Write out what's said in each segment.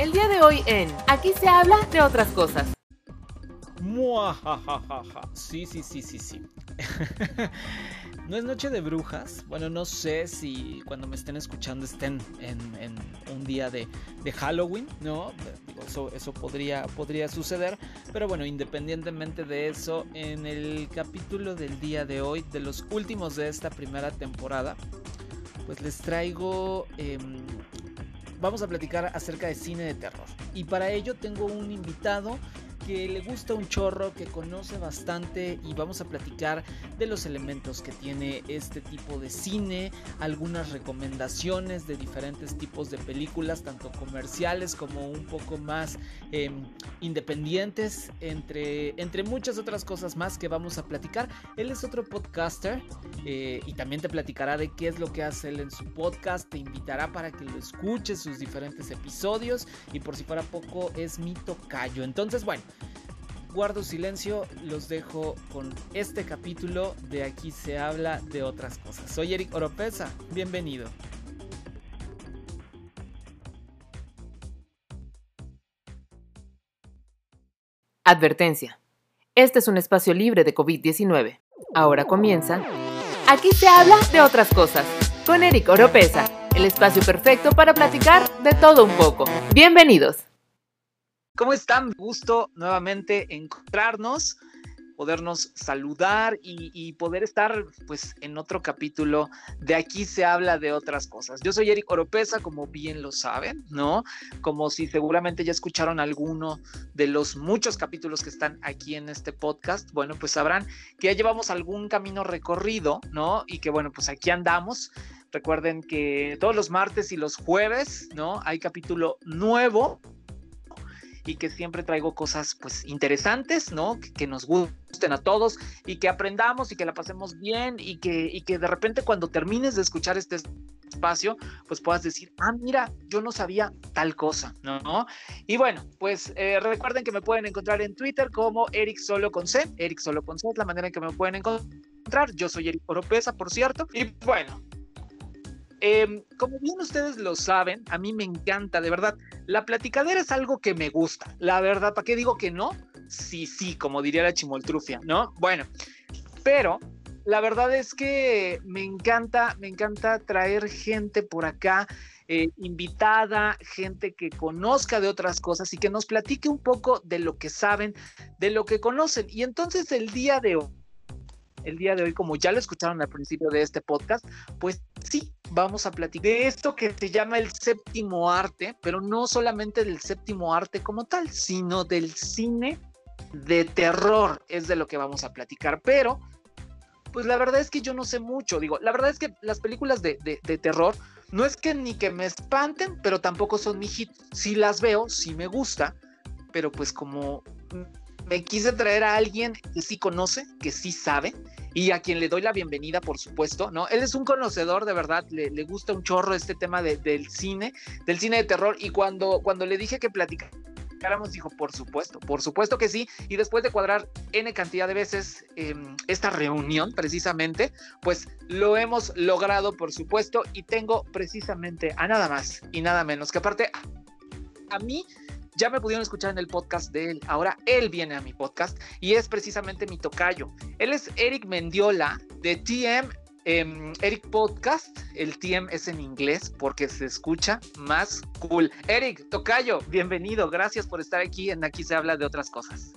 El día de hoy en Aquí se habla de otras cosas. Sí, sí, sí, sí, sí. no es noche de brujas. Bueno, no sé si cuando me estén escuchando estén en, un día de, Halloween, ¿no? eso, eso podría, podría suceder. Pero bueno, independientemente de eso, en el capítulo del día de hoy, de los últimos de esta primera temporada, pues les traigo em, vamos a platicar acerca de cine de terror. Y para ello tengo un invitado le gusta un chorro, que conoce bastante y vamos a platicar de los elementos que tiene este tipo de cine, algunas recomendaciones de diferentes tipos de películas, tanto comerciales como un poco más em, independientes, entre, entre muchas otras cosas más que vamos a platicar. Él es otro podcaster eh, y también te platicará de qué es lo que hace él en su podcast, te invitará para que lo escuches sus diferentes episodios y por si fuera poco es mi tocayo. Entonces, bueno, guardo silencio, los dejo con este capítulo de Aquí se habla de otras cosas. Soy Eric Oropesa, bienvenido. Advertencia. Este es un espacio libre de COVID-19. Ahora comienza. Aquí se habla de otras cosas. Con Eric Oropesa, el espacio perfecto para platicar de todo un poco. Bienvenidos. ¿Cómo están? Gusto nuevamente encontrarnos, podernos saludar y, poder estar pues en otro capítulo de aquí se habla de otras cosas. Yo soy Eric Oropesa, como bien lo saben, ¿no? Como si seguramente ya escucharon alguno de los muchos capítulos que están aquí en este podcast, bueno, pues sabrán que ya llevamos algún camino recorrido, ¿no? Y que bueno, pues aquí andamos. Recuerden que todos los martes y los jueves, ¿no? Hay capítulo nuevo y que siempre traigo cosas pues interesantes, ¿no? Que, nos gusten a todos y que aprendamos y que la pasemos bien y que, y que de repente cuando termines de escuchar este espacio, pues puedas decir, ah, mira, yo no sabía tal cosa, ¿no? Y bueno, pues eh, recuerden que me pueden encontrar en Twitter como Eric Solo con C, Eric Solo con es la manera en que me pueden encontrar, yo soy Eric Oropesa, por cierto, y bueno, Em, como bien ustedes lo saben, a mí me encanta, de verdad. La platicadera es algo que me gusta. La verdad, ¿para qué digo que no? Sí, sí, como diría la chimoltrufia, ¿no? Bueno, pero la verdad es que me encanta, me encanta traer gente por acá. Eh, invitada, gente que conozca de otras cosas y que nos platique un poco de lo que saben, de lo que conocen. Y entonces el día de hoy, el día de hoy, como ya lo escucharon al principio de este podcast, pues sí, vamos a platicar de esto que se llama el séptimo arte, pero no solamente del séptimo arte como tal, sino del cine de terror, es de lo que vamos a platicar, pero pues la verdad es que yo no sé mucho, digo, la verdad es que las películas de, de, terror no es que ni que me espanten, pero tampoco son mi hit, si las veo, sí me gusta, pero pues como quise traer a alguien que sí conoce, que sí sabe, y a quien le doy la bienvenida, por supuesto, ¿no? Él es un conocedor, de verdad, le, gusta un chorro este tema del cine, del cine de terror, y cuando, cuando le dije que platicáramos, dijo, por supuesto, por supuesto que sí, y después de cuadrar N cantidad de veces em, esta reunión, precisamente, pues lo hemos logrado, por supuesto, y tengo precisamente a nada más y nada menos que aparte, a mí ya me pudieron escuchar en el podcast de él. Ahora él viene a mi podcast y es precisamente mi tocayo. Él es Eric Mendiola de TM em, Eric Podcast. El TM es en inglés porque se escucha más cool. Eric, tocayo, bienvenido. Gracias por estar aquí en Aquí se habla de otras cosas.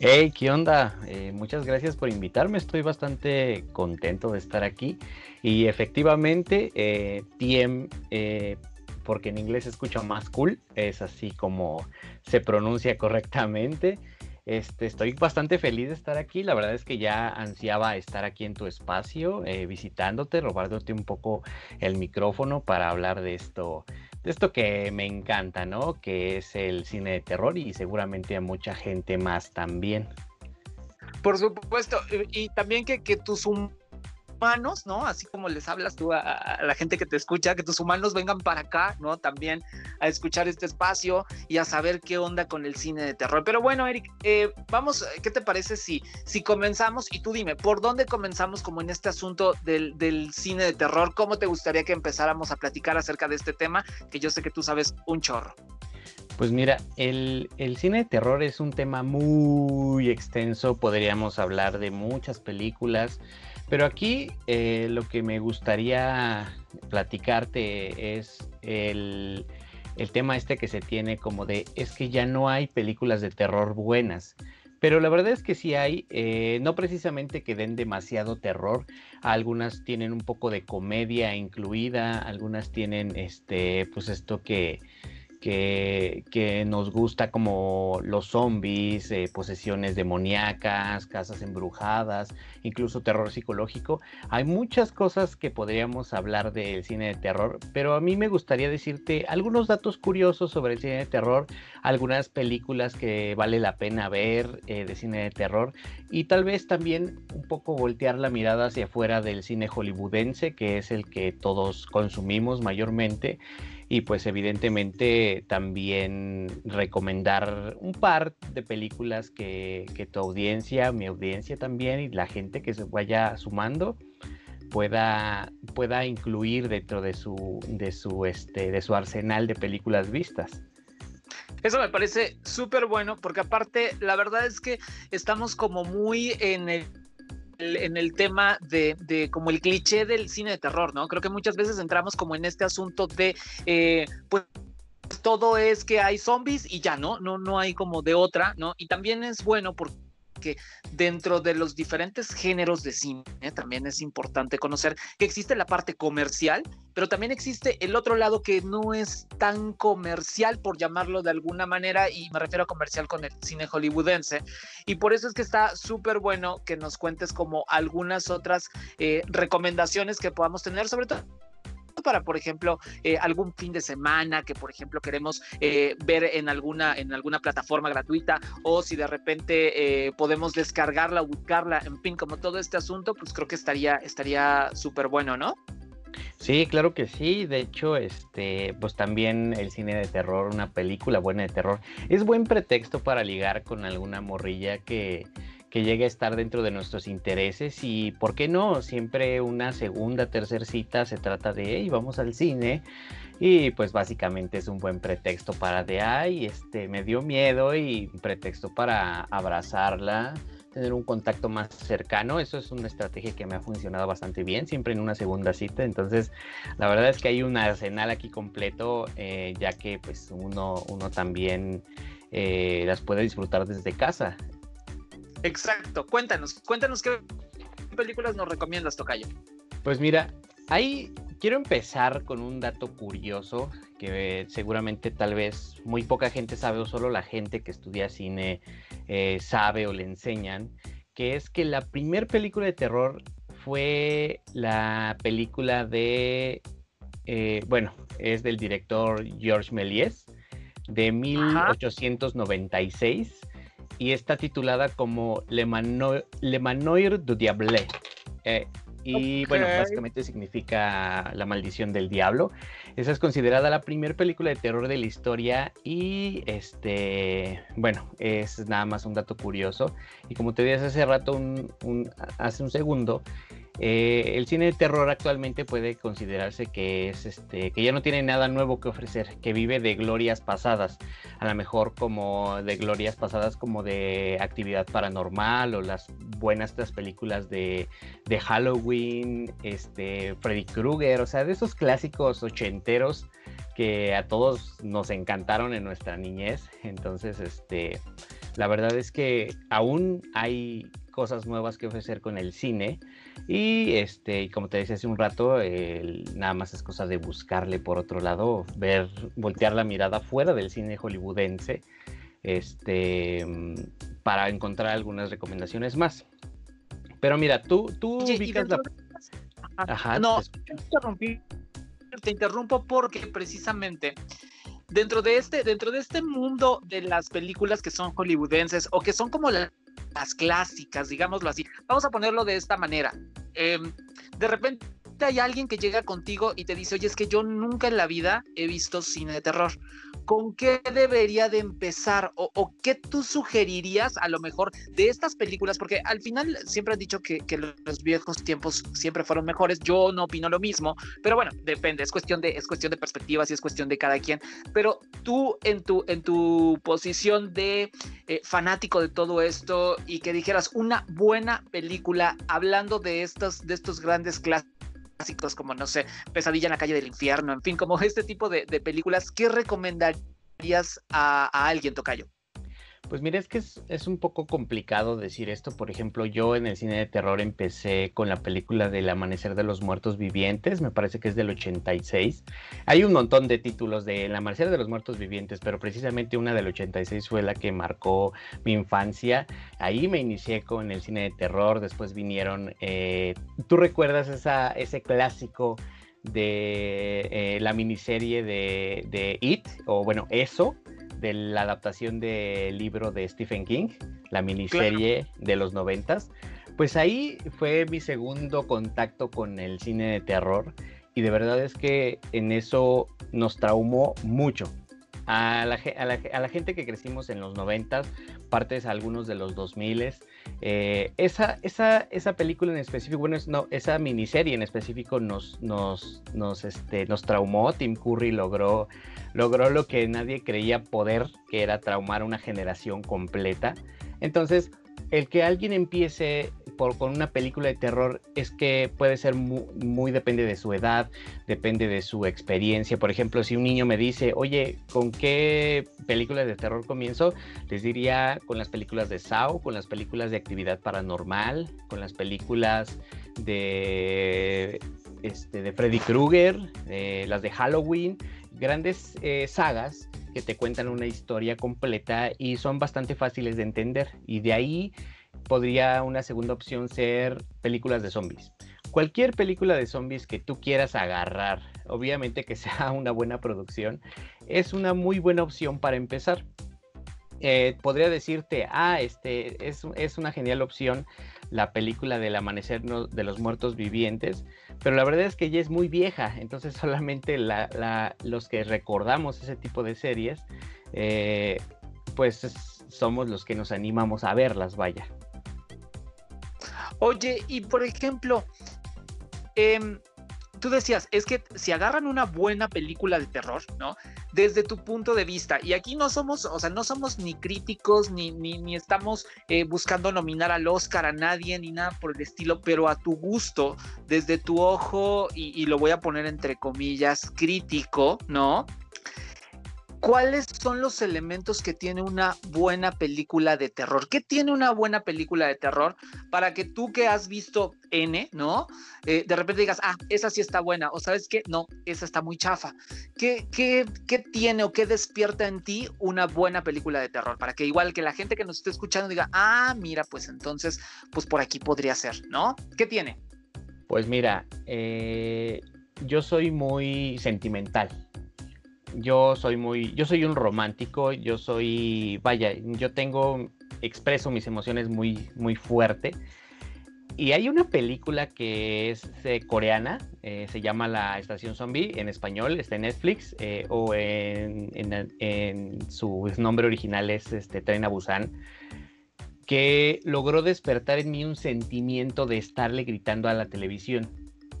Hey, ¿qué onda? Eh, muchas gracias por invitarme. Estoy bastante contento de estar aquí. Y efectivamente, eh, TM eh, porque en inglés se escucha más cool, es así como se pronuncia correctamente. Este, estoy bastante feliz de estar aquí. La verdad es que ya ansiaba estar aquí en tu espacio, eh, visitándote, robándote un poco el micrófono para hablar de esto, de esto que me encanta, ¿no? Que es el cine de terror y seguramente a mucha gente más también. Por supuesto, y también que, que tus humanos, ¿no? Así como les hablas tú a, la gente que te escucha, que tus humanos vengan para acá, ¿no? También a escuchar este espacio y a saber qué onda con el cine de terror. Pero bueno, Eric, eh, vamos, ¿qué te parece si, si comenzamos? Y tú dime, ¿por dónde comenzamos como en este asunto del, del cine de terror? ¿Cómo te gustaría que empezáramos a platicar acerca de este tema? Que yo sé que tú sabes un chorro. Pues mira, el, cine de terror es un tema muy extenso, podríamos hablar de muchas películas, pero aquí eh, lo que me gustaría platicarte es el, el tema este que se tiene como de, es que ya no hay películas de terror buenas. Pero la verdad es que sí hay, eh, no precisamente que den demasiado terror, algunas tienen un poco de comedia incluida, algunas tienen este, pues esto que, que, nos gusta como los zombies, eh, posesiones demoníacas, casas embrujadas, incluso terror psicológico. Hay muchas cosas que podríamos hablar del cine de terror, pero a mí me gustaría decirte algunos datos curiosos sobre el cine de terror, algunas películas que vale la pena ver eh, de cine de terror y tal vez también un poco voltear la mirada hacia afuera del cine hollywoodense, que es el que todos consumimos mayormente y pues evidentemente también recomendar un par de películas que, tu audiencia, mi audiencia también y la gente que se vaya sumando pueda, pueda incluir dentro de su, de, su, este, de su arsenal de películas vistas. Eso me parece súper bueno porque aparte la verdad es que estamos como muy en el en el tema de, como el cliché del cine de terror, ¿no? Creo que muchas veces entramos como en este asunto de, eh, pues todo es que hay zombies y ya, ¿no? No, no hay como de otra, ¿no? Y también es bueno porque que dentro de los diferentes géneros de cine también es importante conocer que existe la parte comercial, pero también existe el otro lado que no es tan comercial, por llamarlo de alguna manera, y me refiero a comercial con el cine hollywoodense. Y por eso es que está súper bueno que nos cuentes como algunas otras eh, recomendaciones que podamos tener, sobre todo para, por ejemplo, eh, algún fin de semana que, por ejemplo, queremos eh, ver en alguna, en alguna plataforma gratuita o si de repente eh, podemos descargarla buscarla, en fin, como todo este asunto, pues creo que estaría estaría súper bueno, ¿no? Sí, claro que sí. De hecho, este, pues también el cine de terror, una película buena de terror, es buen pretexto para ligar con alguna morrilla que, que llegue a estar dentro de nuestros intereses y, ¿por qué no? Siempre una segunda, tercera cita se trata de, hey, vamos al cine y pues básicamente es un buen pretexto para de, ay, este, me dio miedo y un pretexto para abrazarla, tener un contacto más cercano. Eso es una estrategia que me ha funcionado bastante bien, siempre en una segunda cita. Entonces, la verdad es que hay un arsenal aquí completo, eh, ya que pues uno, uno también eh, las puede disfrutar desde casa. Exacto, cuéntanos, cuéntanos qué películas nos recomiendas, Tocayo. Pues mira, ahí quiero empezar con un dato curioso que seguramente tal vez muy poca gente sabe o solo la gente que estudia cine eh, sabe o le enseñan, que es que la primer película de terror fue la película de, eh, bueno, es del director Georges Méliès de 1896 y está titulada como Le, Manoir du Diable. Eh, y bueno, básicamente significa la maldición del diablo. Esa es considerada la primera película de terror de la historia y este, bueno, es nada más un dato curioso. Y como te dije hace rato, hace un segundo, eh, el cine de terror actualmente puede considerarse que es este, que ya no tiene nada nuevo que ofrecer, que vive de glorias pasadas, a lo mejor como de glorias pasadas como de actividad paranormal o las buenas las películas de, de Halloween, este, Freddy Krueger, o sea, de esos clásicos ochenteros que a todos nos encantaron en nuestra niñez. Entonces, este, la verdad es que aún hay cosas nuevas que ofrecer con el cine. Y este, como te decía hace un rato, nada más es cosa de buscarle por otro lado, ver, voltear la mirada fuera del cine hollywoodense, este, para encontrar algunas recomendaciones más. Pero mira, tú, tú ubicas la. Ajá, no, te, te interrumpo porque precisamente dentro de este, dentro de este mundo de las películas que son hollywoodenses o que son como las clásicas, digámoslo así, vamos a ponerlo de esta manera. Em, de repente hay alguien que llega contigo y te dice, oye, es que yo nunca en la vida he visto cine de terror. ¿Con qué debería de empezar? O, qué tú sugerirías a lo mejor de estas películas? Porque al final siempre han dicho que, los viejos tiempos siempre fueron mejores. Yo no opino lo mismo, pero bueno, depende, es cuestión de, es cuestión de perspectivas y es cuestión de cada quien. Pero tú en tu, en tu posición de eh, fanático de todo esto y que dijeras una buena película hablando de estos, de estos grandes clásicos clásicos como, no sé, Pesadilla en la calle del infierno, en fin, como este tipo de, películas, ¿qué recomendarías a, a alguien, Tocayo? Pues mira, es que es, un poco complicado decir esto. Por ejemplo, yo en el cine de terror empecé con la película del Amanecer de los Muertos Vivientes, me parece que es del 86. Hay un montón de títulos de El Amanecer de los Muertos Vivientes, pero precisamente una del 86 fue la que marcó mi infancia. Ahí me inicié con el cine de terror, después vinieron... Eh, ¿Tú recuerdas ese clásico? de eh, la miniserie de, de, It, o bueno, eso, de la adaptación del libro de Stephen King, la miniserie de los noventas, pues ahí fue mi segundo contacto con el cine de terror y de verdad es que en eso nos traumó mucho. A la, a la, gente que crecimos en los noventas, partes algunos de los 2000, eh, esa, esa, esa película en específico, bueno, no, esa miniserie en específico nos, nos, nos, este, nos traumó. Tim Curry logró logró lo que nadie creía poder, que era traumar una generación completa. Entonces, el que alguien empiece por, con una película de terror es que puede ser muy, depende de su edad, depende de su experiencia. Por ejemplo, si un niño me dice, oye, ¿con qué películas de terror comienzo? Les diría con las películas de Saw, con las películas de actividad paranormal, con las películas de, este, de Freddy Krueger, eh, las de Halloween grandes eh, sagas que te cuentan una historia completa y son bastante fáciles de entender. Y de ahí podría una segunda opción ser películas de zombies. Cualquier película de zombies que tú quieras agarrar, obviamente que sea una buena producción, es una muy buena opción para empezar. Eh, podría decirte, ah, este es, es, una genial opción la película del amanecer de los muertos vivientes, pero la verdad es que ya es muy vieja, entonces solamente los que recordamos ese tipo de series, eh, pues somos los que nos animamos a verlas, vaya. Oye, y por ejemplo, eh, tú decías, es que si agarran una buena película de terror, ¿no? Desde tu punto de vista, y aquí no somos, o sea, no somos ni críticos, ni, ni, ni estamos eh, buscando nominar al Oscar a nadie, ni nada por el estilo, pero a tu gusto, desde tu ojo, y, y lo voy a poner entre comillas, crítico, ¿no? ¿Cuáles son los elementos que tiene una buena película de terror? ¿Qué tiene una buena película de terror para que tú que has visto N, ¿no? Eh, de repente digas, ah, esa sí está buena, o sabes qué, no, esa está muy chafa. ¿Qué, qué, ¿Qué tiene o qué despierta en ti una buena película de terror? Para que igual que la gente que nos esté escuchando diga, ah, mira, pues entonces, pues por aquí podría ser, ¿no? ¿Qué tiene? Pues mira, eh, yo soy muy sentimental yo soy muy, yo soy un romántico, yo soy, vaya, yo tengo, expreso mis emociones muy, muy fuerte. Y hay una película que es eh, coreana, eh, se llama La Estación Zombie, en español, está en Netflix, eh, o en, en, su nombre original es este, Tren a Busan, que logró despertar en mí un sentimiento de estarle gritando a la televisión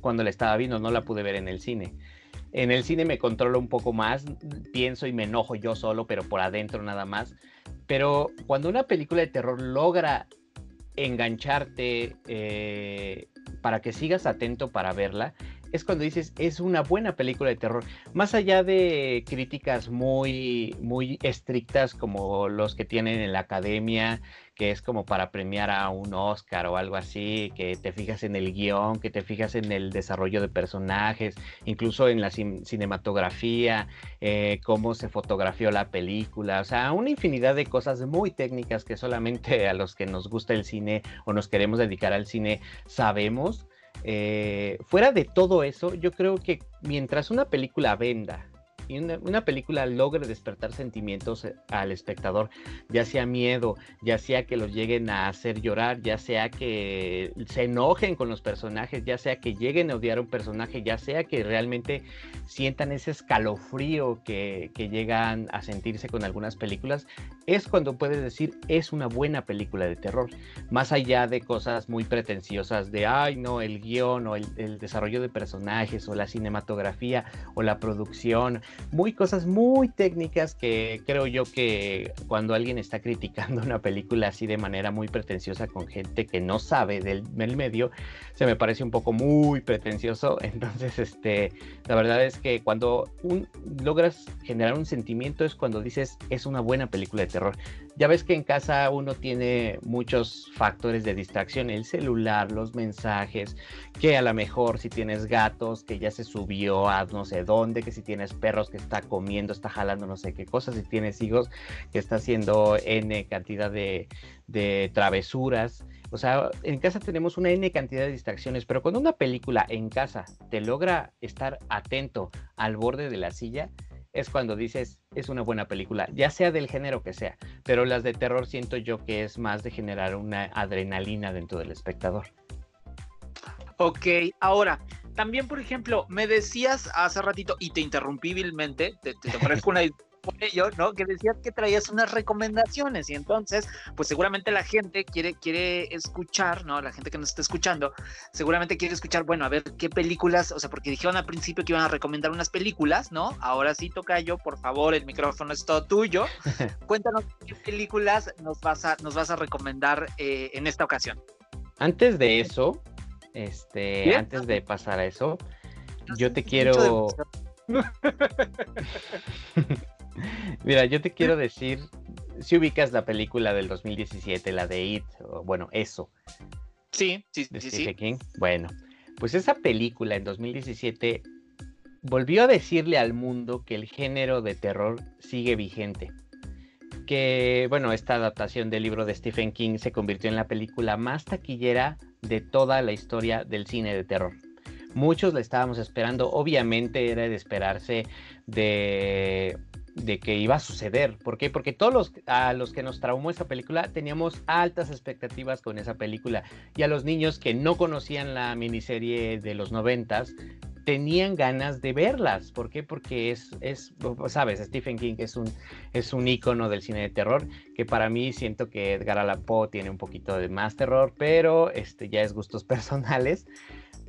cuando la estaba viendo, no la pude ver en el cine. En el cine me controlo un poco más, pienso y me enojo yo solo, pero por adentro nada más. Pero cuando una película de terror logra engancharte eh, para que sigas atento para verla, es cuando dices, es una buena película de terror. Más allá de críticas muy, muy estrictas como los que tienen en la academia, que es como para premiar a un Oscar o algo así, que te fijas en el guion, que te fijas en el desarrollo de personajes, incluso en la cinematografía, eh, cómo se fotografió la película, o sea, una infinidad de cosas muy técnicas que solamente a los que nos gusta el cine o nos queremos dedicar al cine sabemos eh, fuera de todo eso, yo creo que mientras una película venda y una, película logre despertar sentimientos eh, al espectador, ya sea miedo, ya sea que los lleguen a hacer llorar, ya sea que se enojen con los personajes, ya sea que lleguen a odiar a un personaje, ya sea que realmente sientan ese escalofrío que, que llegan a sentirse con algunas películas, es cuando puedes decir es una buena película de terror, más allá de cosas muy pretenciosas de, ay no, el guion o el, el desarrollo de personajes o la cinematografía o la producción, muy cosas muy técnicas que creo yo que cuando alguien está criticando una película así de manera muy pretenciosa con gente que no sabe del, medio, se me parece un poco muy pretencioso. Entonces, este, la verdad es que cuando logras generar un sentimiento es cuando dices es una buena película de terror. Ya ves que en casa uno tiene muchos factores de distracción, el celular, los mensajes, que a lo mejor si tienes gatos, que ya se subió a no sé dónde, que si tienes perros que está comiendo, está jalando no sé qué cosas, si tienes hijos que está haciendo N cantidad de, de travesuras. O sea, en casa tenemos una N cantidad de distracciones, pero cuando una película en casa te logra estar atento al borde de la silla, es cuando dices, es una buena película, ya sea del género que sea, pero las de terror siento yo que es más de generar una adrenalina dentro del espectador. Ok, ahora, también por ejemplo, me decías hace ratito, y te interrumpí vilmente, te, te ofrezco una por ello, ¿no? Que decías que traías unas recomendaciones y entonces, pues seguramente la gente quiere, quiere escuchar, ¿no? La gente que nos está escuchando, seguramente quiere escuchar, bueno, a ver qué películas, o sea, porque dijeron al principio que iban a recomendar unas películas, ¿no? Ahora sí, toca yo, por favor, el micrófono es todo tuyo. Cuéntanos qué películas nos vas a, nos vas a recomendar eh, en esta ocasión. Antes de eso, este, antes de pasar a eso, yo te quiero... Mira, yo te quiero decir, si ubicas la película del 2017, la de It, bueno, eso. Sí, sí, sí, King. Bueno, pues esa película en 2017 volvió a decirle al mundo que el género de terror sigue vigente. Que, bueno, esta adaptación del libro de Stephen King se convirtió en la película más taquillera de toda la historia del cine de terror. Muchos la estábamos esperando, obviamente era de esperarse de de que iba a suceder. ¿Por qué? Porque todos los, a los que nos traumó esa película teníamos altas expectativas con esa película. Y a los niños que no conocían la miniserie de los noventas, tenían ganas de verlas. ¿Por qué? Porque es, es, sabes, Stephen King es un, es un ícono del cine de terror, que para mí siento que Edgar Allan Poe tiene un poquito de más terror, pero este ya es gustos personales.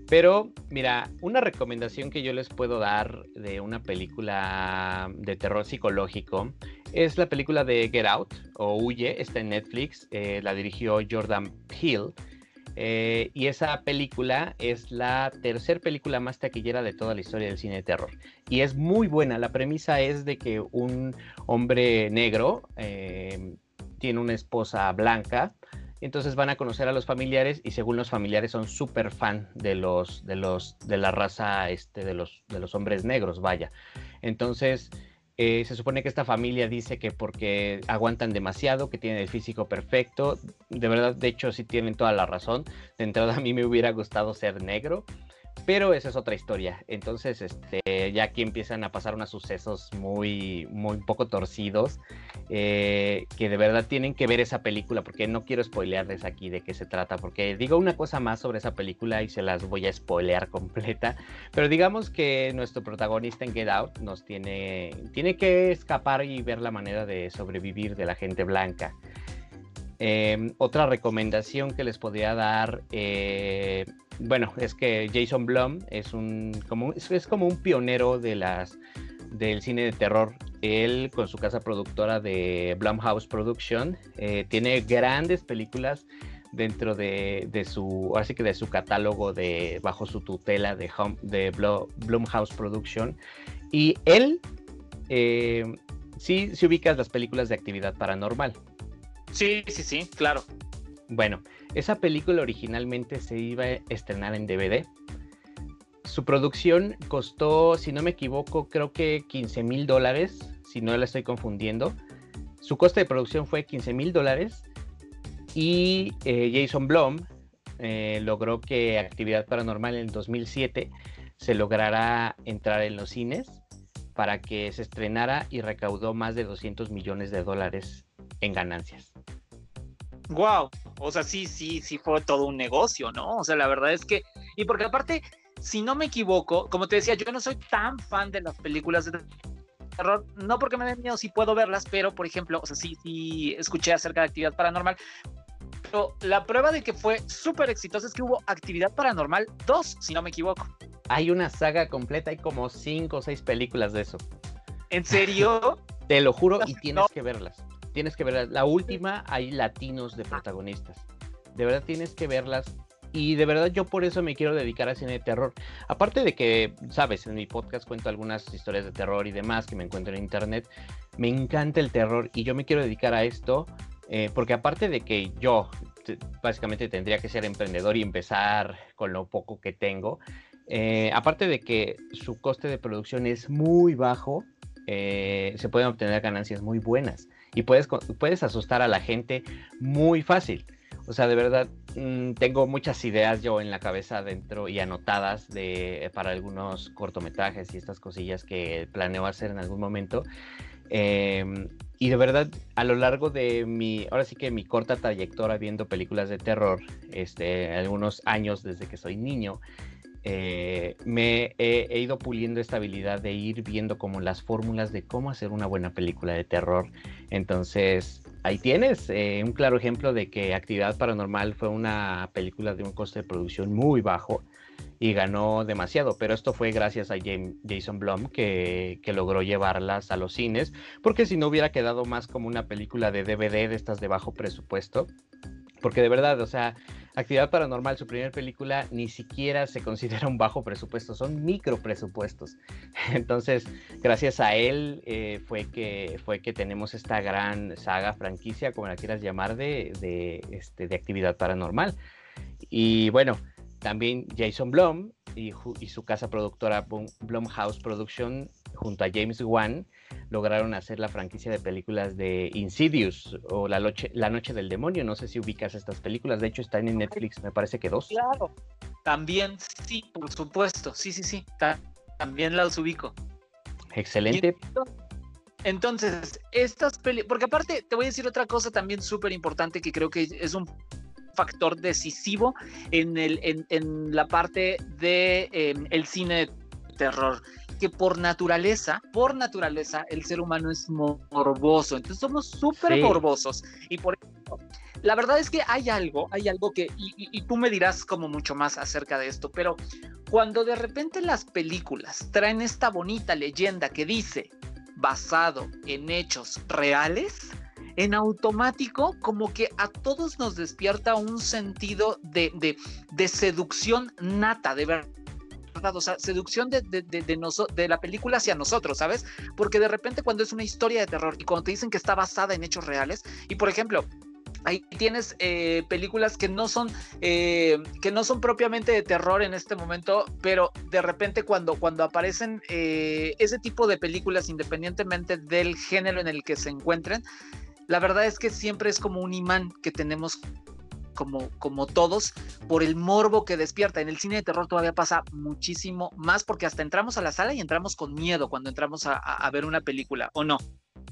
Pero mira, una recomendación que yo les puedo dar de una película de terror psicológico es la película de Get Out o Huye, está en Netflix, eh, la dirigió Jordan Peele. Eh, y esa película es la tercera película más taquillera de toda la historia del cine de terror. Y es muy buena. La premisa es de que un hombre negro eh, tiene una esposa blanca entonces van a conocer a los familiares y según los familiares son súper fan de los, de los, de la raza, este, de los, de los hombres negros, vaya. Entonces, eh, se supone que esta familia dice que porque aguantan demasiado, que tienen el físico perfecto. De verdad, de hecho, sí tienen toda la razón. De entrada, a mí me hubiera gustado ser negro. Pero esa es otra historia. Entonces, este, ya aquí empiezan a pasar unos sucesos muy, muy poco torcidos, eh, que de verdad tienen que ver esa película, porque no quiero spoilearles aquí de qué se trata, porque digo una cosa más sobre esa película y se las voy a spoilear completa. Pero digamos que nuestro protagonista en Get Out nos tiene, tiene que escapar y ver la manera de sobrevivir de la gente blanca. Em, otra recomendación que les podría dar, eh, bueno, es que Jason Blum es un como es, como un pionero de las del cine de terror. Él con su casa productora de Blumhouse Production eh, tiene grandes películas dentro de, su así que de su catálogo de bajo su tutela de home, de Blumhouse Production y él eh, sí se ubicas las películas de actividad paranormal Sí, sí, sí, claro. Bueno, esa película originalmente se iba a estrenar en DVD. Su producción costó, si no me equivoco, creo que 15 mil dólares, si no la estoy confundiendo. Su coste de producción fue 15 mil dólares y eh, Jason Blum eh, logró que Actividad Paranormal en el 2007 se lograra entrar en los cines para que se estrenara y recaudó más de 200 millones de dólares en ganancias. Wow, o sea, sí, sí, sí fue todo un negocio, ¿no? O sea, la verdad es que, y porque aparte, si no me equivoco, como te decía, yo no soy tan fan de las películas de terror, no porque me den miedo, sí puedo verlas, pero por ejemplo, o sea, sí, sí escuché acerca de actividad paranormal, pero la prueba de que fue súper exitosa es que hubo actividad paranormal 2, si no me equivoco. Hay una saga completa, hay como cinco o seis películas de eso. ¿En serio? Te lo juro y tienes que verlas. Tienes que verlas. La última hay latinos de protagonistas. De verdad tienes que verlas. Y de verdad yo por eso me quiero dedicar a cine de terror. Aparte de que, sabes, en mi podcast cuento algunas historias de terror y demás que me encuentro en internet. Me encanta el terror y yo me quiero dedicar a esto. Eh, porque aparte de que yo básicamente tendría que ser emprendedor y empezar con lo poco que tengo, eh, aparte de que su coste de producción es muy bajo, eh, se pueden obtener ganancias muy buenas y puedes, puedes asustar a la gente muy fácil. O sea, de verdad, mm, tengo muchas ideas yo en la cabeza dentro y anotadas de, para algunos cortometrajes y estas cosillas que planeo hacer en algún momento. Em, y de verdad, a lo largo de mi, ahora sí que mi corta trayectoria viendo películas de terror, este, algunos años desde que soy niño, eh, me he, ido puliendo esta habilidad de ir viendo como las fórmulas de cómo hacer una buena película de terror. Entonces, ahí tienes eh, un claro ejemplo de que Actividad Paranormal fue una película de un coste de producción muy bajo y ganó demasiado, pero esto fue gracias a Jason Blum que, que, logró llevarlas a los cines, porque si no hubiera quedado más como una película de DVD de estas de bajo presupuesto, porque de verdad, o sea, Actividad Paranormal, su primera película, ni siquiera se considera un bajo presupuesto, son micro presupuestos. Entonces, gracias a él eh, fue, que, fue que tenemos esta gran saga, franquicia, como la quieras llamar, de, de, este, de Actividad Paranormal. Y bueno, también Jason Blum y, y su casa productora Blumhouse Production junto a James Wan lograron hacer la franquicia de películas de Insidious o La Noche, la Noche del Demonio. No sé si ubicas estas películas, de hecho están en Netflix, me parece que dos. Claro, también sí, por supuesto, sí, sí, sí, también las ubico. Excelente. Entonces, estas películas, porque aparte te voy a decir otra cosa también súper importante que creo que es un factor decisivo en, el, en, la parte de em, el cine de terror que por naturaleza, por naturaleza, el ser humano es morboso. Entonces somos súper morbosos. Y por eso, la verdad es que hay algo, hay algo que, y, tú me dirás como mucho más acerca de esto, pero cuando de repente las películas traen esta bonita leyenda que dice basado en hechos reales, en automático como que a todos nos despierta un sentido de, de, de seducción nata, de verdad o sea, seducción de, de, de, de, la película hacia nosotros, ¿sabes? Porque de repente cuando es una historia de terror y cuando te dicen que está basada en hechos reales, y por ejemplo, Ahí tienes eh, películas que no son eh, que no son propiamente de terror en este momento, pero de repente cuando, cuando aparecen eh, ese tipo de películas, independientemente del género en el que se encuentren, la verdad es que siempre es como un imán que tenemos como, todos, por el morbo que despierta. En el cine de terror todavía pasa muchísimo más porque hasta entramos a la sala y entramos con miedo cuando entramos a, ver una película, ¿o no?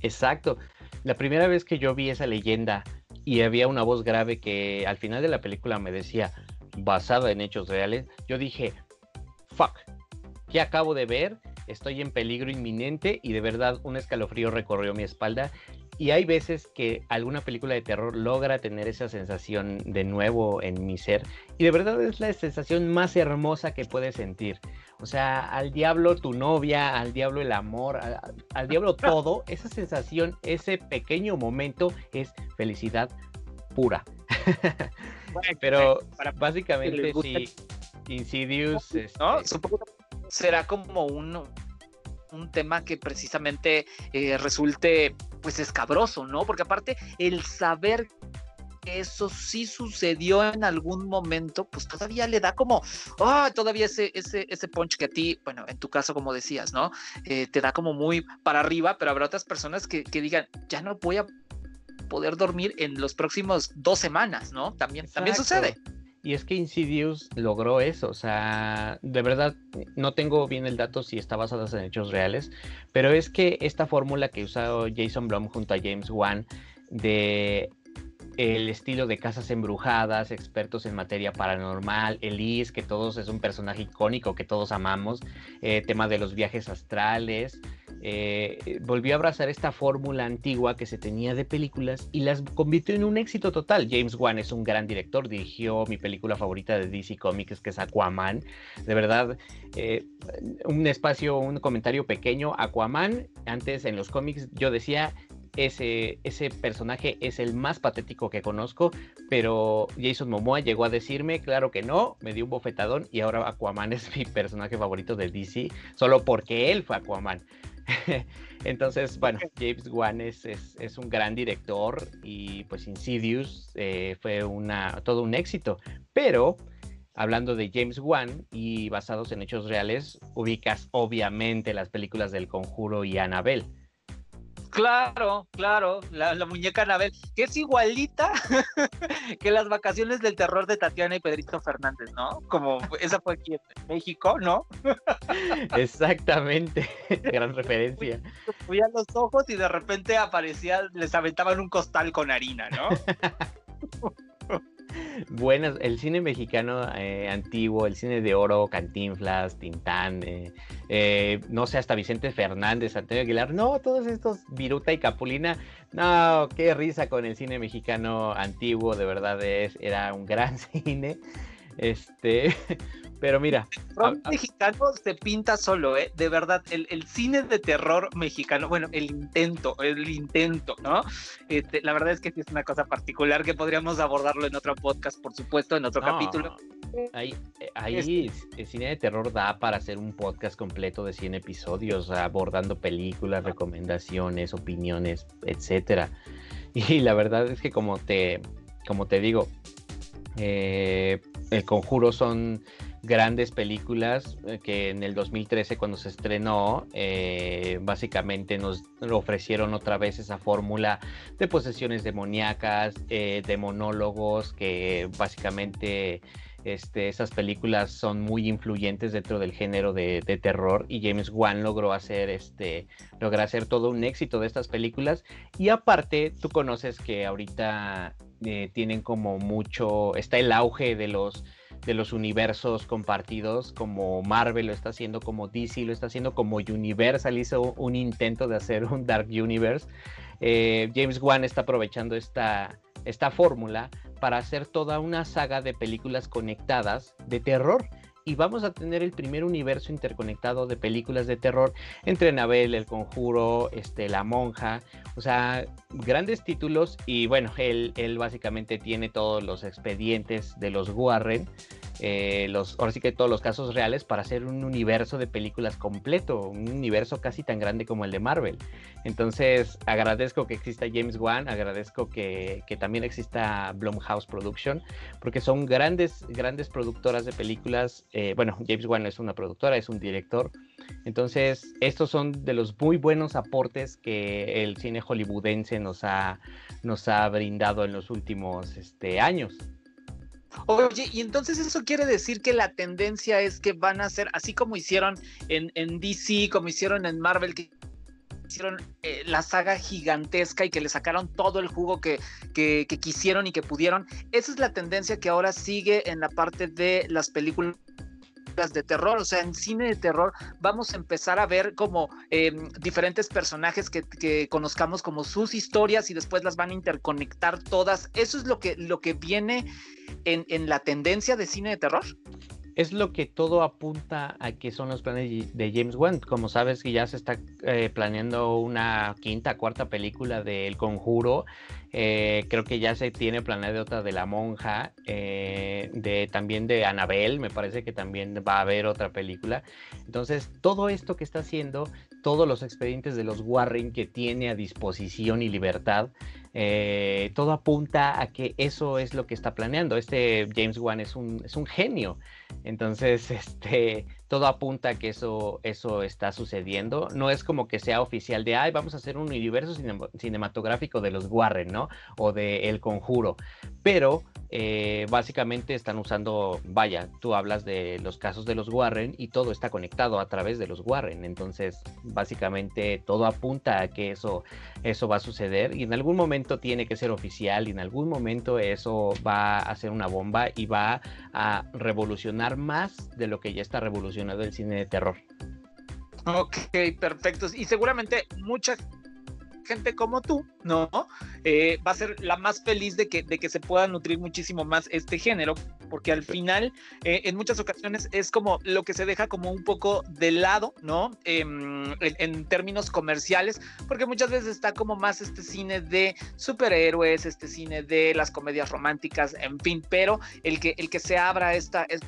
Exacto. La primera vez que yo vi esa leyenda y había una voz grave que al final de la película me decía, basada en hechos reales, yo dije, fuck, ¿qué acabo de ver? Estoy en peligro inminente y de verdad un escalofrío recorrió mi espalda y hay veces que alguna película de terror logra tener esa sensación de nuevo en mi ser. Y de verdad es la sensación más hermosa que puedes sentir. O sea, al diablo tu novia, al diablo el amor, al, diablo todo. Esa sensación, ese pequeño momento es felicidad pura. Pero básicamente sí, Insidious... ¿No? Este será como un, un tema que precisamente eh, resulte pues escabroso, ¿no? Porque aparte el saber que eso sí sucedió en algún momento, pues todavía le da como, ah, todavía ese, ese, ese punch que a ti, bueno, en tu caso, como decías, ¿no? Eh, te da como muy para arriba, pero habrá otras personas que, que digan, ya no voy a poder dormir en los próximos dos semanas, ¿no? También, también sucede. Y es que Insidious logró eso, o sea, de verdad no tengo bien el dato si está basado en hechos reales, pero es que esta fórmula que usó Jason Blum junto a James Wan de el estilo de casas embrujadas, expertos en materia paranormal, Elise, que todos es un personaje icónico que todos amamos, eh, tema de los viajes astrales, eh, volvió a abrazar esta fórmula antigua que se tenía de películas y las convirtió en un éxito total. James Wan es un gran director, dirigió mi película favorita de DC Comics, que es Aquaman. De verdad, eh, un espacio, un comentario pequeño. Aquaman, antes en los cómics yo decía, ese, ese personaje es el más patético que conozco, pero Jason Momoa llegó a decirme, claro que no, me dio un bofetadón y ahora Aquaman es mi personaje favorito de DC, solo porque él fue Aquaman. Entonces, bueno, James Wan es, es, un gran director y pues Insidious eh, fue una, todo un éxito, pero hablando de James Wan y basados en hechos reales, ubicas obviamente las películas del Conjuro y Annabelle. Claro, claro, la, muñeca Anabel, que es igualita que las vacaciones del terror de Tatiana y Pedrito Fernández, ¿no? Como esa fue aquí en México, ¿no? Exactamente, gran referencia. Fui los ojos y de repente aparecía, les aventaban un costal con harina, ¿no? Buenas, el cine mexicano eh, antiguo, el cine de oro, Cantinflas, Tintán, eh, eh, no sé, hasta Vicente Fernández, Antonio Aguilar, no, todos estos, Viruta y Capulina, no, qué risa con el cine mexicano antiguo, de verdad es, era un gran cine. Este, pero mira. El mexicano se pinta solo, ¿eh? De verdad, el, cine de terror mexicano, bueno, el intento, el intento, ¿no? Este, la verdad es que sí es una cosa particular que podríamos abordarlo en otro podcast, por supuesto, en otro capítulo. Ahí, eh, ahí el cine de terror da para hacer un podcast completo de 100 episodios, abordando películas, recomendaciones, opiniones, etcétera. Y la verdad es que como te, como te digo, eh, El Conjuro son grandes películas eh, que en el 2013 cuando se estrenó eh, básicamente nos ofrecieron otra vez esa fórmula de posesiones demoníacas, de monólogos que básicamente este, esas películas son muy influyentes dentro del género de, terror y James Wan logró hacer, este, hacer todo un éxito de estas películas y aparte tú conoces que ahorita eh, tienen como mucho, está el auge de los de los universos compartidos, como Marvel lo está haciendo, como DC lo está haciendo, como Universal hizo un intento de hacer un Dark Universe. Eh, James Wan está aprovechando esta, esta fórmula para hacer toda una saga de películas conectadas de terror. Y vamos a tener el primer universo interconectado de películas de terror entre Nabel, El Conjuro, este, La Monja, o sea, grandes títulos. Y bueno, él, él básicamente tiene todos los expedientes de los Warren eh, los, ahora sí que todos los casos reales para hacer un universo de películas completo, un universo casi tan grande como el de Marvel. Entonces agradezco que exista James Wan, agradezco que, también exista Blumhouse Production, porque son grandes, grandes productoras de películas. Eh, bueno, James Wan es una productora, es un director. Entonces, estos son de los muy buenos aportes que el cine hollywoodense nos ha, nos ha brindado en los últimos este, años. Oye, y entonces eso quiere decir que la tendencia es que van a ser, así como hicieron en, DC, como hicieron en Marvel, que hicieron eh, la saga gigantesca y que le sacaron todo el jugo que, que, quisieron y que pudieron. Esa es la tendencia que ahora sigue en la parte de las películas de terror, o sea, en cine de terror vamos a empezar a ver como em, diferentes personajes que, que, conozcamos como sus historias y después las van a interconectar todas. Eso es lo que, lo que viene en, la tendencia de cine de terror? Es lo que todo apunta a que son los planes de James Wan. Como sabes que ya se está eh, planeando una quinta, cuarta película de El Conjuro. Eh, creo que ya se tiene planeada otra de La Monja, eh, de, también de Annabelle, me parece que también va a haber otra película. Entonces, todo esto que está haciendo, todos los expedientes de los Warren que tiene a disposición y libertad, eh, todo apunta a que eso es lo que está planeando. Este James Wan es un, es un genio. Entonces, este, todo apunta a que eso, eso está sucediendo. No es como que sea oficial de, ay, vamos a hacer un universo cinematográfico de los Warren, ¿no? O de El Conjuro. Pero eh, básicamente están usando, vaya, tú hablas de los casos de los Warren y todo está conectado a través de los Warren. Entonces, básicamente todo apunta a que eso, eso va a suceder y en algún momento tiene que ser oficial y en algún momento eso va a ser una bomba y va a revolucionar más de lo que ya está revolucionado el cine de terror. Ok, perfecto. Y seguramente mucha gente como tú, ¿no? Eh, va a ser la más feliz de que, de que se pueda nutrir muchísimo más este género, porque al final, eh, en muchas ocasiones, es como lo que se deja como un poco de lado, ¿no? Em, en, en, términos comerciales, porque muchas veces está como más este cine de superhéroes, este cine de las comedias románticas, en fin, pero el que, el que se abra esta, esta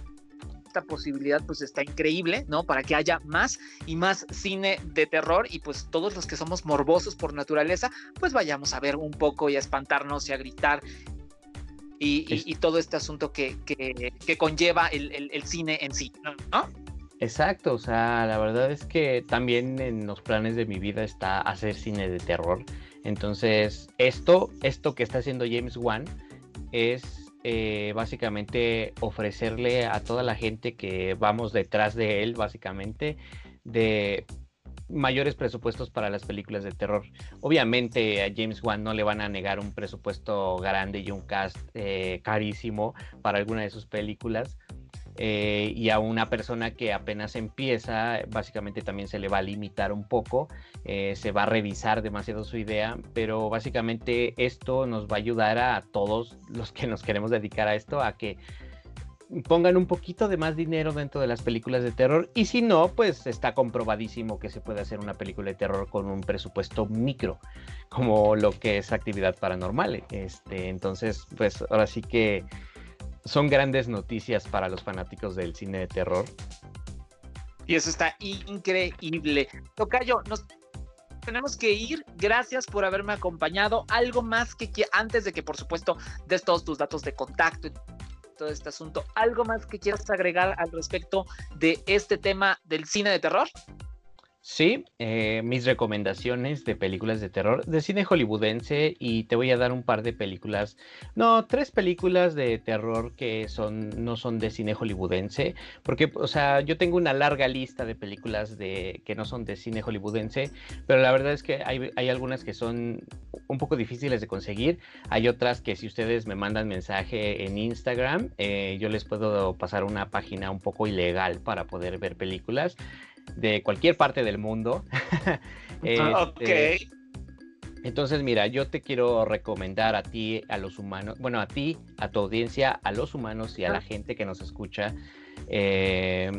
esta posibilidad pues está increíble, ¿no? Para que haya más y más cine de terror y pues todos los que somos morbosos por naturaleza, pues vayamos a ver un poco y a espantarnos y a gritar y, y, y todo este asunto que, que, que conlleva el, el, el, cine en sí, ¿no? Exacto, o sea, la verdad es que también en los planes de mi vida está hacer cine de terror. Entonces, esto, esto que está haciendo James Wan es eh, básicamente ofrecerle a toda la gente que vamos detrás de él, básicamente, de mayores presupuestos para las películas de terror. Obviamente a James Wan no le van a negar un presupuesto grande y un cast eh, carísimo para alguna de sus películas, eh, y a una persona que apenas empieza, básicamente también se le va a limitar un poco, eh, se va a revisar demasiado su idea, pero básicamente esto nos va a ayudar a todos los que nos queremos dedicar a esto a que pongan un poquito de más dinero dentro de las películas de terror y si no, pues está comprobadísimo que se puede hacer una película de terror con un presupuesto micro, como lo que es actividad paranormal. Este, entonces, pues ahora sí que son grandes noticias para los fanáticos del cine de terror. Y eso está increíble. Tocayo, nos tenemos que ir. Gracias por haberme acompañado. Algo más que, que antes de que, por supuesto, des todos tus datos de contacto y todo este asunto, ¿algo más que quieras agregar al respecto de este tema del cine de terror? Sí, eh, mis recomendaciones de películas de terror de cine hollywoodense y te voy a dar un par de películas, no, tres películas de terror que son no son de cine hollywoodense, porque o sea, yo tengo una larga lista de películas de que no son de cine hollywoodense, pero la verdad es que hay, hay algunas que son un poco difíciles de conseguir, hay otras que si ustedes me mandan mensaje en Instagram, eh, yo les puedo pasar una página un poco ilegal para poder ver películas de cualquier parte del mundo. este, ok. Entonces, mira, yo te quiero recomendar a ti, a los humanos, bueno, a ti, a tu audiencia, a los humanos y a la gente que nos escucha, eh,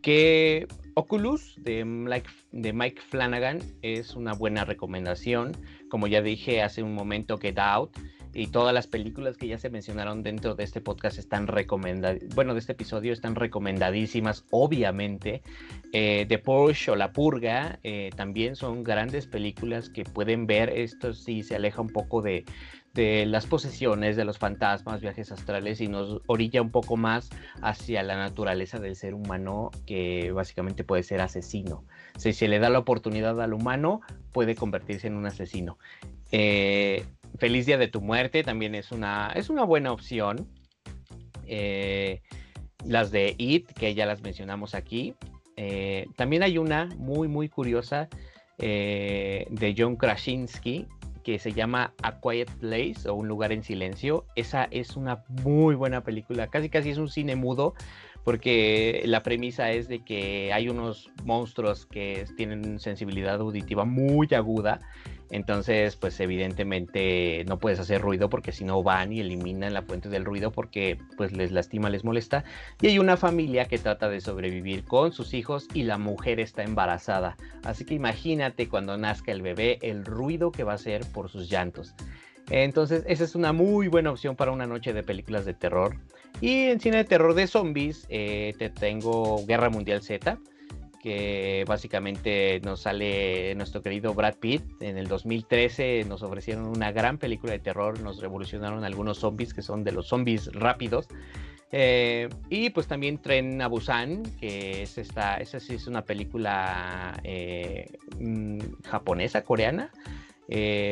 que Oculus de Mike, de Mike Flanagan es una buena recomendación. Como ya dije hace un momento, Get Out y todas las películas que ya se mencionaron dentro de este podcast están recomendadas, bueno, de este episodio están recomendadísimas, obviamente. Eh, The Porsche o La Purga eh, también son grandes películas que pueden ver. Esto sí se aleja un poco de, de las posesiones, de los fantasmas, viajes astrales y nos orilla un poco más hacia la naturaleza del ser humano que básicamente puede ser asesino. Si se le da la oportunidad al humano, puede convertirse en un asesino. Eh, Feliz Día de tu Muerte también es una, es una buena opción. Eh, las de It, que ya las mencionamos aquí. Eh, también hay una muy, muy curiosa eh, de John Krasinski que se llama A Quiet Place o Un lugar en silencio. Esa es una muy buena película, casi casi es un cine mudo, porque la premisa es de que hay unos monstruos que tienen sensibilidad auditiva muy aguda entonces, pues evidentemente no puedes hacer ruido porque si no van y eliminan la fuente del ruido porque pues les lastima, les molesta. Y hay una familia que trata de sobrevivir con sus hijos y la mujer está embarazada. Así que imagínate cuando nazca el bebé el ruido que va a hacer por sus llantos. Entonces, esa es una muy buena opción para una noche de películas de terror. Y en cine de terror de zombies, eh, te tengo Guerra Mundial Z que básicamente nos sale nuestro querido Brad Pitt. En el 2013 nos ofrecieron una gran película de terror, nos revolucionaron algunos zombies que son de los zombies rápidos. Eh, y pues también Tren a Busan, que es esta, esa sí es una película eh, mm, japonesa, coreana,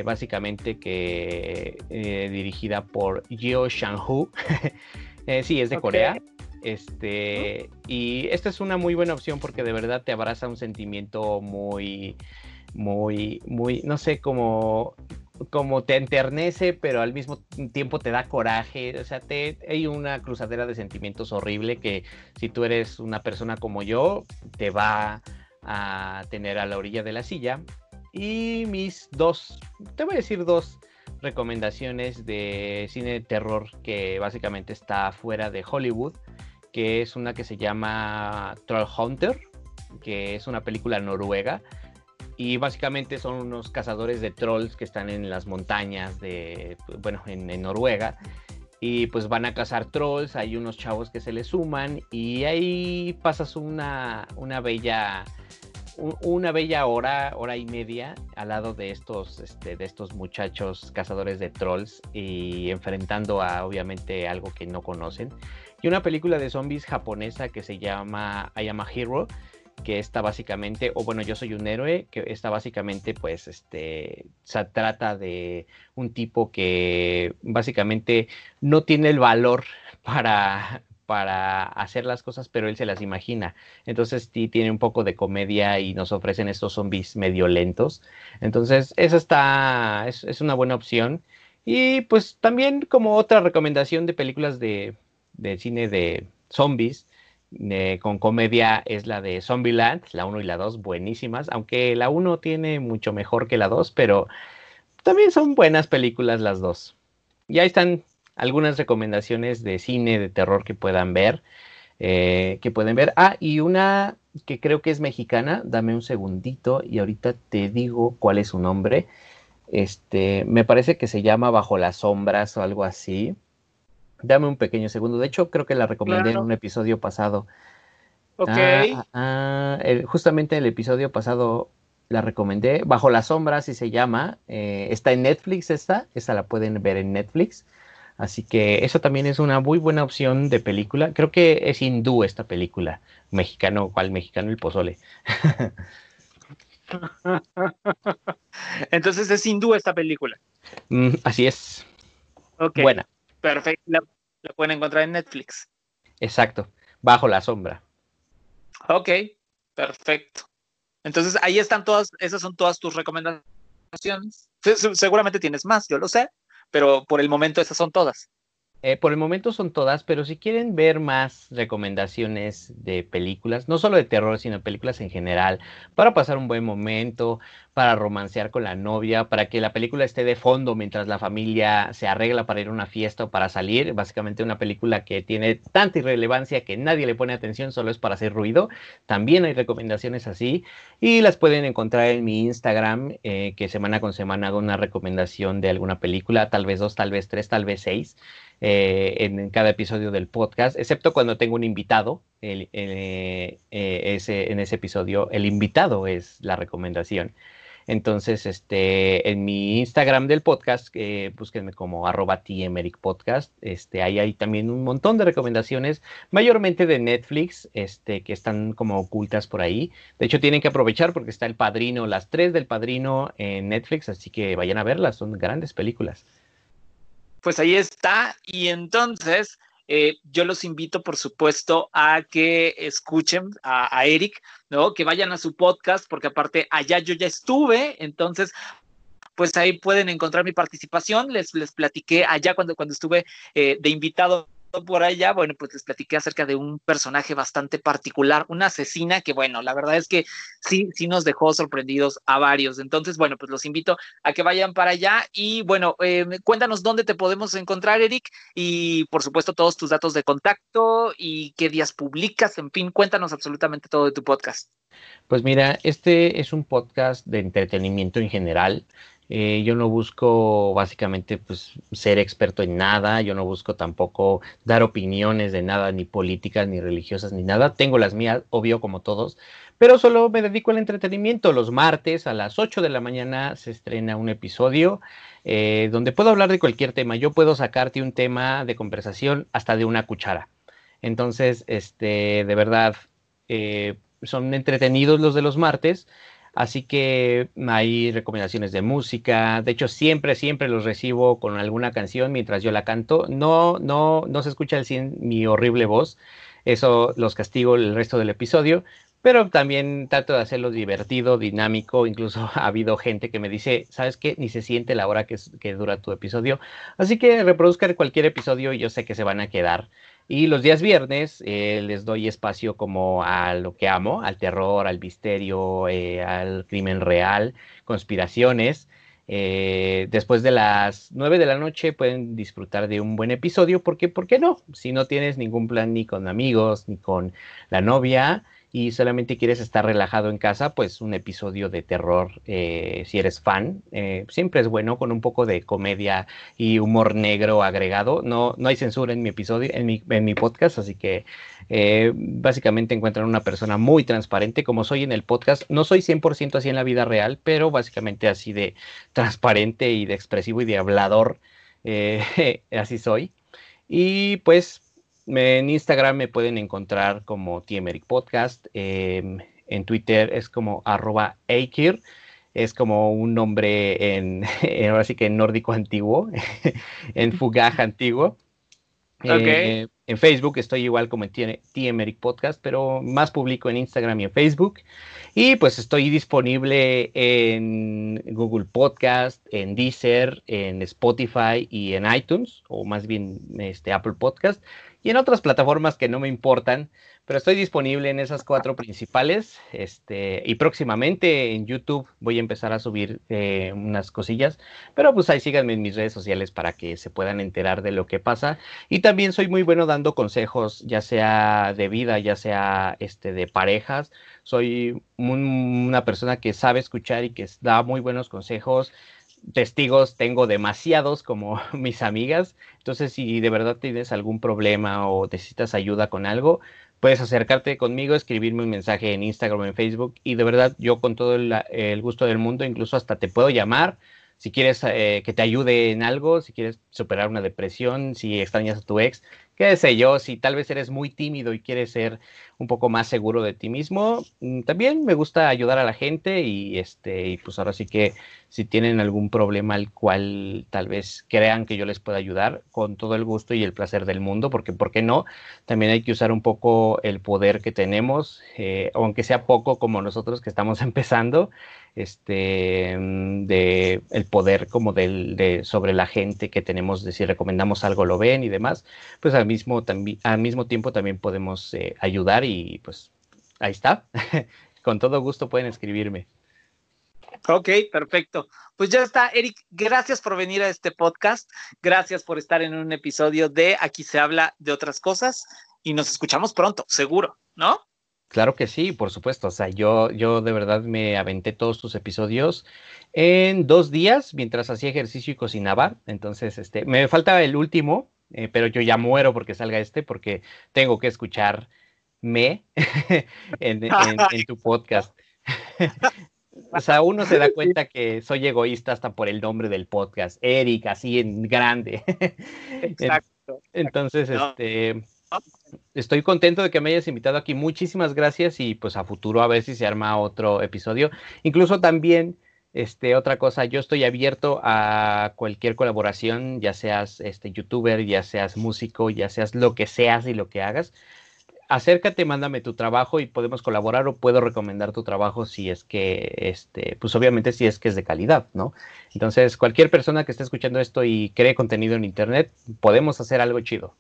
básicamente que dirigida por Yeo Shang-hu. sí, es de Corea. Este, y esta es una muy buena opción porque de verdad te abraza un sentimiento muy, muy, muy, no sé, como como te enternece, pero al mismo tiempo te da coraje. O sea, te, hay una cruzadera de sentimientos horrible que si tú eres una persona como yo, te va a tener a la orilla de la silla. Y mis dos, te voy a decir dos recomendaciones de cine de terror que básicamente está fuera de Hollywood, que es una que se llama Troll Hunter, que es una película noruega y básicamente son unos cazadores de trolls que están en las montañas de, bueno, en, Noruega. Y pues van a cazar trolls, hay unos chavos que se les suman y ahí pasas una, una bella una bella hora, hora y media al lado de estos, este, de estos muchachos cazadores de trolls y enfrentando a obviamente algo que no conocen. Y una película de zombies japonesa que se llama I Am a Hero, que está básicamente, o bueno, yo soy un héroe, que está básicamente, pues, este, se trata de un tipo que básicamente no tiene el valor para, para hacer las cosas, pero él se las imagina. Entonces sí tiene un poco de comedia y nos ofrecen estos zombies medio lentos. Entonces, esa está, es, es una buena opción. Y pues también como otra recomendación de películas de, de cine de zombies, con comedia es la de Zombieland, la 1 y la 2, buenísimas, aunque la 1 tiene mucho mejor que la 2, pero también son buenas películas las dos. Y ahí están algunas recomendaciones de cine de terror que puedan ver, eh, que pueden ver. Ah, y una que creo que es mexicana, dame un segundito y ahorita te digo cuál es su nombre. Este, me parece que se llama Bajo las sombras o algo así. Dame un pequeño segundo. De hecho, creo que la recomendé en un episodio pasado. Ok. Ah, ah, justamente el episodio pasado la recomendé. Bajo la sombra, así se llama. Eh, está en Netflix esta. Esta la pueden ver en Netflix. Así que eso también es una muy buena opción de película. Creo que es hindú esta película. Mexicano, ¿cuál mexicano? El pozole. Entonces es hindú esta película. Mm, así es. Ok. Buena. Perfecto, la, pueden encontrar en Netflix. Exacto, bajo la sombra. Ok, perfecto. Entonces ahí están todas, esas son todas tus recomendaciones. Seguramente tienes más, yo lo sé, pero por el momento esas son todas. Eh, por el momento son todas, pero si quieren ver más recomendaciones de películas, no solo de terror, sino películas en general, para pasar un buen momento, para romancear con la novia, para que la película esté de fondo mientras la familia se arregla para ir a una fiesta o para salir, básicamente una película que tiene tanta irrelevancia que nadie le pone atención, solo es para hacer ruido, también hay recomendaciones así y las pueden encontrar en mi Instagram, eh, que semana con semana hago una recomendación de alguna película, tal vez dos, tal vez tres, tal vez seis. Eh, en, cada episodio del podcast, excepto cuando tengo un invitado. Eh, ese, en ese episodio, el invitado es la recomendación. Entonces, este, en mi Instagram del podcast, eh, búsquenme como arroba podcast. Este, ahí hay también un montón de recomendaciones, mayormente de Netflix, este, que están como ocultas por ahí. De hecho, tienen que aprovechar porque está El Padrino, las tres del Padrino en Netflix, así que vayan a verlas, son grandes películas pues ahí está. Y entonces eh, yo los invito, por supuesto, a que escuchen a, Eric, ¿no? Que vayan a su podcast, porque aparte allá yo ya estuve, entonces pues ahí pueden encontrar mi participación. Les, les platiqué allá cuando, cuando estuve eh, de invitado por allá, bueno, pues les platiqué acerca de un personaje bastante particular, una asesina que, bueno, la verdad es que sí, sí nos dejó sorprendidos a varios. Entonces, bueno, pues los invito a que vayan para allá y, bueno, eh, cuéntanos dónde te podemos encontrar, Eric, y por supuesto todos tus datos de contacto y qué días publicas, en fin, cuéntanos absolutamente todo de tu podcast. Pues mira, este es un podcast de entretenimiento en general. Eh, yo no busco básicamente pues, ser experto en nada, yo no busco tampoco dar opiniones de nada, ni políticas, ni religiosas, ni nada. Tengo las mías, obvio, como todos, pero solo me dedico al entretenimiento. Los martes a las 8 de la mañana se estrena un episodio eh, donde puedo hablar de cualquier tema. Yo puedo sacarte un tema de conversación hasta de una cuchara. Entonces, este, de verdad, eh, son entretenidos los de los martes. Así que hay recomendaciones de música. De hecho, siempre, siempre los recibo con alguna canción mientras yo la canto. No, no, no se escucha al 100 mi horrible voz. Eso los castigo el resto del episodio. Pero también trato de hacerlo divertido, dinámico. Incluso ha habido gente que me dice, ¿sabes qué? Ni se siente la hora que, que dura tu episodio. Así que reproduzcan cualquier episodio y yo sé que se van a quedar. Y los días viernes eh, les doy espacio como a lo que amo, al terror, al misterio, eh, al crimen real, conspiraciones. Eh, después de las 9 de la noche pueden disfrutar de un buen episodio, porque ¿por qué no? Si no tienes ningún plan ni con amigos, ni con la novia, y solamente quieres estar relajado en casa, pues un episodio de terror, eh, si eres fan, eh, siempre es bueno con un poco de comedia y humor negro agregado. No, no hay censura en mi episodio, en mi, en mi podcast, así que eh, básicamente encuentran una persona muy transparente como soy en el podcast. No soy 100% así en la vida real, pero básicamente así de transparente y de expresivo y de hablador, así soy. Y pues en Instagram me pueden encontrar como Tiemeric Podcast. Em, en Twitter es como arroba Eikir. Es como un nombre en, ahora sí que en nórdico antiguo, en fugaj antiguo. Eh, en Facebook estoy igual como en Tiemeric Podcast, pero más publico en Instagram y en Facebook. Y pues estoy disponible en Google Podcast, en Deezer, en Spotify y en iTunes, o más bien este, Apple Podcast y en otras plataformas que no me importan, pero estoy disponible en esas cuatro principales. Este, y próximamente en YouTube voy a empezar a subir eh, unas cosillas, pero pues ahí síganme en mis redes sociales para que se puedan enterar de lo que pasa. Y también soy muy bueno dando consejos, ya sea de vida, ya sea este, de parejas. Soy una persona que sabe escuchar y que da muy buenos consejos testigos tengo demasiados como mis amigas. Entonces, si de verdad tienes algún problema o necesitas ayuda con algo, puedes acercarte conmigo, escribirme un mensaje en Instagram o en Facebook. Y de verdad, yo con todo el, gusto del mundo, incluso hasta te puedo llamar. Si quieres eh, que te ayude en algo, si quieres superar una depresión, si extrañas a tu ex, qué sé yo, si tal vez eres muy tímido y quieres ser un poco más seguro de ti mismo, mm, también me gusta ayudar a la gente y este y pues ahora sí que si tienen algún problema al cual tal vez crean que yo les pueda ayudar con todo el gusto y el placer del mundo, porque por qué no, también hay que usar un poco el poder que tenemos, eh, aunque sea poco como nosotros que estamos empezando, este mm, de el poder como del de sobre la gente que tenemos de si recomendamos algo lo ven y demás, pues al mismo, al mismo tiempo también podemos eh, ayudar y pues ahí está. Con todo gusto pueden escribirme. Ok, perfecto. Pues ya está, Eric. Gracias por venir a este podcast. Gracias por estar en un episodio de Aquí se habla de otras cosas y nos escuchamos pronto, seguro, ¿no? Claro que sí, por supuesto. O sea, yo, yo de verdad me aventé todos tus episodios en dos días mientras hacía ejercicio y cocinaba. Entonces, este, me falta el último, eh, pero yo ya muero porque salga este, porque tengo que escuchar me en, tu podcast. o sea, uno se da cuenta que soy egoísta hasta por el nombre del podcast, Eric, así en grande. Exacto. Entonces, este, estoy contento de que me hayas invitado aquí. Muchísimas gracias y pues a futuro a ver si se arma otro episodio. Incluso también este, otra cosa, yo estoy abierto a cualquier colaboración, ya seas este, youtuber, ya seas músico, ya seas lo que seas y lo que hagas. Acércate, mándame tu trabajo y podemos colaborar o puedo recomendar tu trabajo si es que, este, pues obviamente si es que es de calidad, ¿no? Entonces, cualquier persona que esté escuchando esto y cree contenido en internet, podemos hacer algo chido.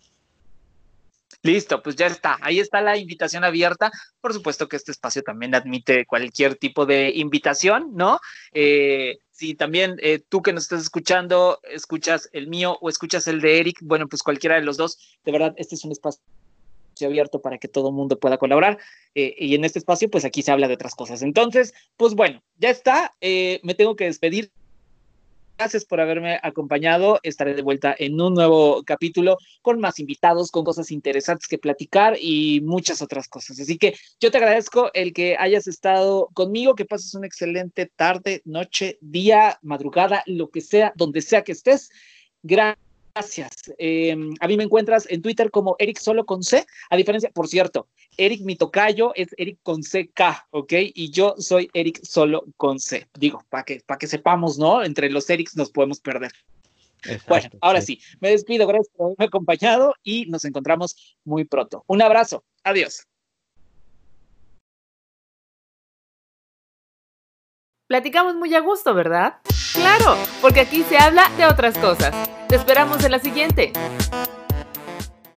Listo, pues ya está. Ahí está la invitación abierta. Por supuesto que este espacio también admite cualquier tipo de invitación, ¿no? Eh, si también eh, tú que nos estás escuchando, escuchas el mío o escuchas el de Eric, bueno, pues cualquiera de los dos, de verdad, este es un espacio abierto para que todo el mundo pueda colaborar. Eh, y en este espacio, pues aquí se habla de otras cosas. Entonces, pues bueno, ya está. me tengo que despedir. Gracias por haberme acompañado. Estaré de vuelta en un nuevo capítulo con más invitados, con cosas interesantes que platicar y muchas otras cosas. Así que yo te agradezco el que hayas estado conmigo, que pases una excelente tarde, noche, día, madrugada, lo que sea, donde sea que estés. Gracias Gracias. Eh, a mí me encuentras en Twitter como Eric Solo con C. A diferencia, por cierto, Eric mi tocayo es Eric con CK, ¿ok? Y yo soy Eric Solo con C. Digo, para que, para que sepamos, ¿no? Entre los Erics nos podemos perder. bueno, ahora sí. sí, me despido. Gracias por haberme acompañado y nos encontramos muy pronto. Un abrazo. Adiós. Platicamos muy a gusto, ¿verdad? Claro, porque aquí se habla de otras cosas. Te esperamos en la siguiente.